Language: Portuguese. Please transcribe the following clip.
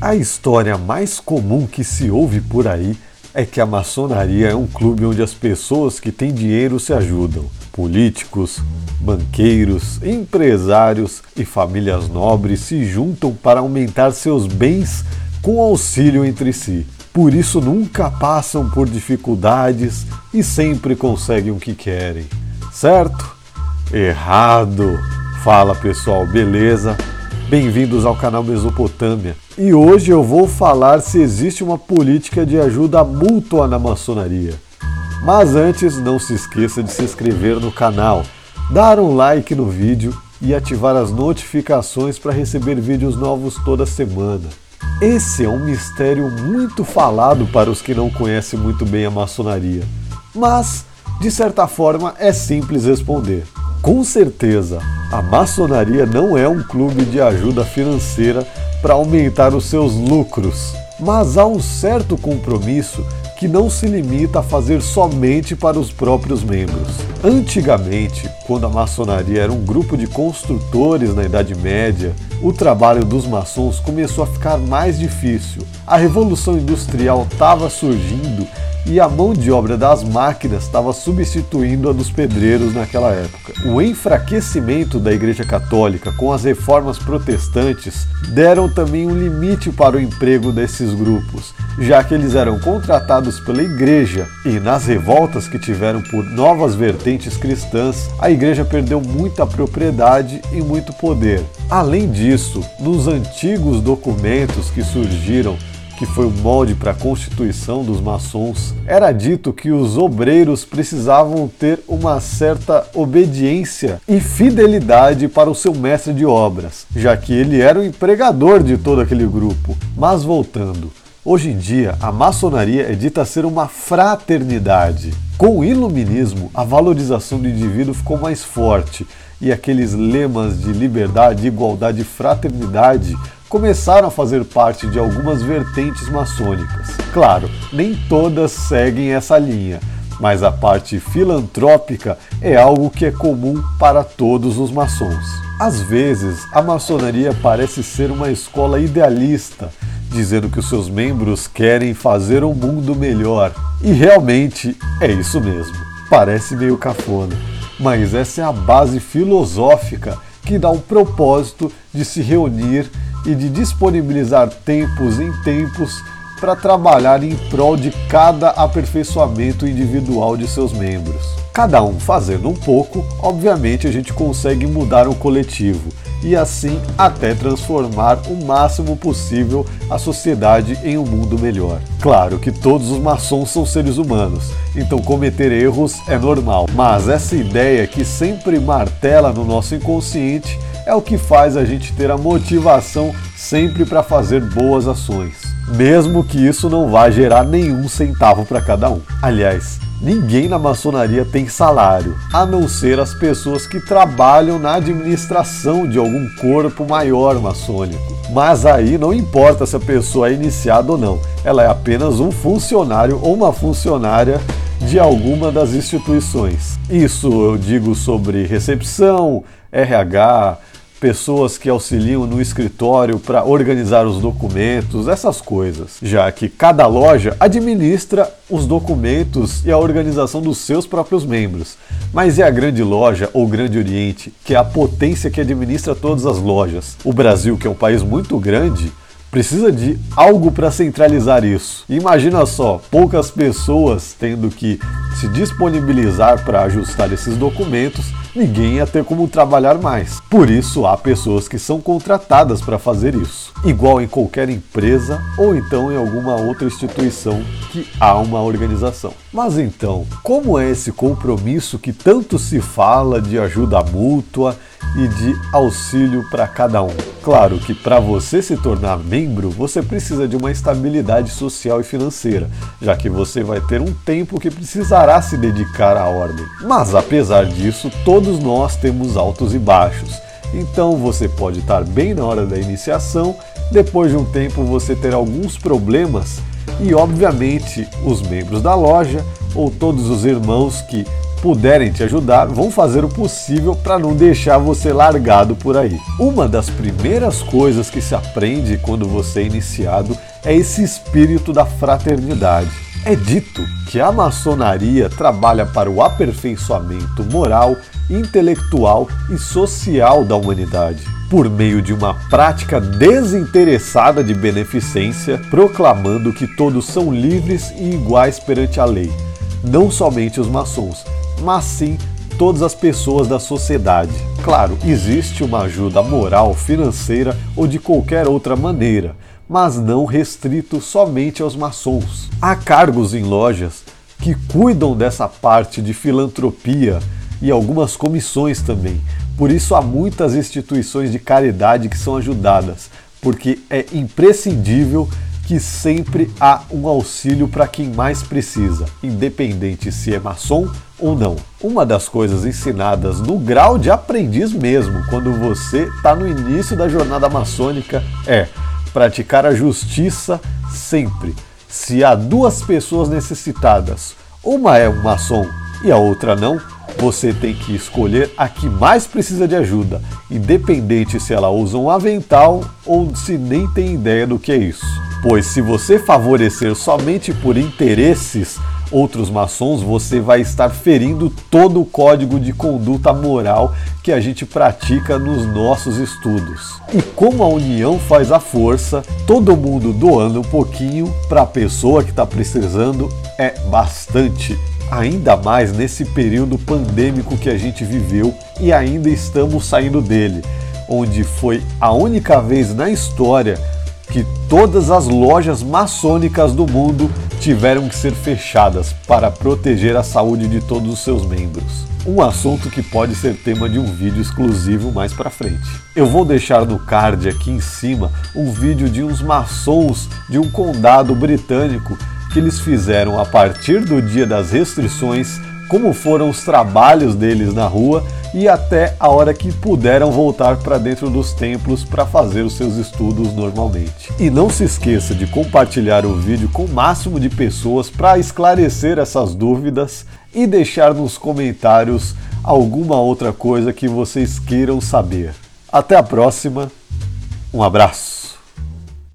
A história mais comum que se ouve por aí é que a maçonaria é um clube onde as pessoas que têm dinheiro se ajudam. Políticos, banqueiros, empresários e famílias nobres se juntam para aumentar seus bens com auxílio entre si. Por isso nunca passam por dificuldades e sempre conseguem o que querem. Certo? Errado! Fala pessoal, beleza? Bem-vindos ao canal Mesopotâmia. E hoje eu vou falar se existe uma política de ajuda mútua na maçonaria. Mas antes, não se esqueça de se inscrever no canal, dar um like no vídeo e ativar as notificações para receber vídeos novos toda semana. Esse é um mistério muito falado para os que não conhecem muito bem a maçonaria, mas de certa forma é simples responder. Com certeza, a maçonaria não é um clube de ajuda financeira para aumentar os seus lucros, mas há um certo compromisso que não se limita a fazer somente para os próprios membros. Antigamente, quando a maçonaria era um grupo de construtores na Idade Média, o trabalho dos maçons começou a ficar mais difícil. A Revolução Industrial estava surgindo e a mão de obra das máquinas estava substituindo a dos pedreiros naquela época. O enfraquecimento da Igreja Católica com as reformas protestantes deram também um limite para o emprego desses grupos, já que eles eram contratados pela Igreja e nas revoltas que tiveram por novas vertentes cristãs, a Igreja perdeu muita propriedade e muito poder. Além disso, nos antigos documentos que surgiram que foi o molde para a constituição dos maçons, era dito que os obreiros precisavam ter uma certa obediência e fidelidade para o seu mestre de obras, já que ele era o empregador de todo aquele grupo. Mas voltando, Hoje em dia, a maçonaria é dita ser uma fraternidade. Com o iluminismo, a valorização do indivíduo ficou mais forte e aqueles lemas de liberdade, igualdade e fraternidade começaram a fazer parte de algumas vertentes maçônicas. Claro, nem todas seguem essa linha, mas a parte filantrópica é algo que é comum para todos os maçons. Às vezes, a maçonaria parece ser uma escola idealista, dizendo que os seus membros querem fazer um mundo melhor. E realmente é isso mesmo. Parece meio cafona, mas essa é a base filosófica que dá o propósito de se reunir e de disponibilizar tempos em tempos para trabalhar em prol de cada aperfeiçoamento individual de seus membros. Cada um fazendo um pouco, obviamente a gente consegue mudar o coletivo e assim até transformar o máximo possível a sociedade em um mundo melhor. Claro que todos os maçons são seres humanos, então cometer erros é normal, mas essa ideia que sempre martela no nosso inconsciente é o que faz a gente ter a motivação sempre para fazer boas ações, mesmo que isso não vá gerar nenhum centavo para cada um. Aliás, ninguém na maçonaria tem salário, a não ser as pessoas que trabalham na administração de algum corpo maior maçônico. Mas aí não importa se a pessoa é iniciada ou não, ela é apenas um funcionário ou uma funcionária de alguma das instituições. Isso eu digo sobre recepção, RH, pessoas que auxiliam no escritório para organizar os documentos, essas coisas, já que cada loja administra os documentos e a organização dos seus próprios membros. Mas é a grande loja ou Grande Oriente, que é a potência que administra todas as lojas. O Brasil, que é um país muito grande, precisa de algo para centralizar isso. Imagina só, poucas pessoas tendo que se disponibilizar para ajustar esses documentos, ninguém ia ter como trabalhar mais. Por isso, há pessoas que são contratadas para fazer isso, igual em qualquer empresa ou então em alguma outra instituição que há uma organização. Mas então, como é esse compromisso que tanto se fala de ajuda mútua e de auxílio para cada um? Claro que para você se tornar membro, você precisa de uma estabilidade social e financeira, já que você vai ter um tempo que precisará se dedicar à ordem. Mas apesar disso, todos nós temos altos e baixos. Então você pode estar bem na hora da iniciação, depois de um tempo você ter alguns problemas e obviamente os membros da loja ou todos os irmãos que puderem te ajudar, vão fazer o possível para não deixar você largado por aí. Uma das primeiras coisas que se aprende quando você é iniciado é esse espírito da fraternidade. É dito que a maçonaria trabalha para o aperfeiçoamento moral, intelectual e social da humanidade, por meio de uma prática desinteressada de beneficência, proclamando que todos são livres e iguais perante a lei, não somente os maçons, mas sim todas as pessoas da sociedade. Claro, existe uma ajuda moral, financeira ou de qualquer outra maneira, mas não restrito somente aos maçons. Há cargos em lojas que cuidam dessa parte de filantropia e algumas comissões também. Por isso há muitas instituições de caridade que são ajudadas, porque é imprescindível que sempre há um auxílio para quem mais precisa, independente se é maçom ou não. Uma das coisas ensinadas no grau de aprendiz mesmo, quando você está no início da jornada maçônica, é praticar a justiça sempre. Se há duas pessoas necessitadas, uma é um maçom e a outra não, você tem que escolher a que mais precisa de ajuda, independente se ela usa um avental ou se nem tem ideia do que é isso. Pois se você favorecer somente por interesses outros maçons, você vai estar ferindo todo o código de conduta moral que a gente pratica nos nossos estudos. E como a união faz a força, todo mundo doando um pouquinho para a pessoa que está precisando é bastante ainda mais nesse período pandêmico que a gente viveu e ainda estamos saindo dele, onde foi a única vez na história que todas as lojas maçônicas do mundo tiveram que ser fechadas para proteger a saúde de todos os seus membros. Um assunto que pode ser tema de um vídeo exclusivo mais para frente. Eu vou deixar no card aqui em cima um vídeo de uns maçons de um condado britânico que eles fizeram a partir do dia das restrições, como foram os trabalhos deles na rua e até a hora que puderam voltar para dentro dos templos para fazer os seus estudos normalmente. E não se esqueça de compartilhar o vídeo com o máximo de pessoas para esclarecer essas dúvidas e deixar nos comentários alguma outra coisa que vocês queiram saber. Até a próxima, um abraço!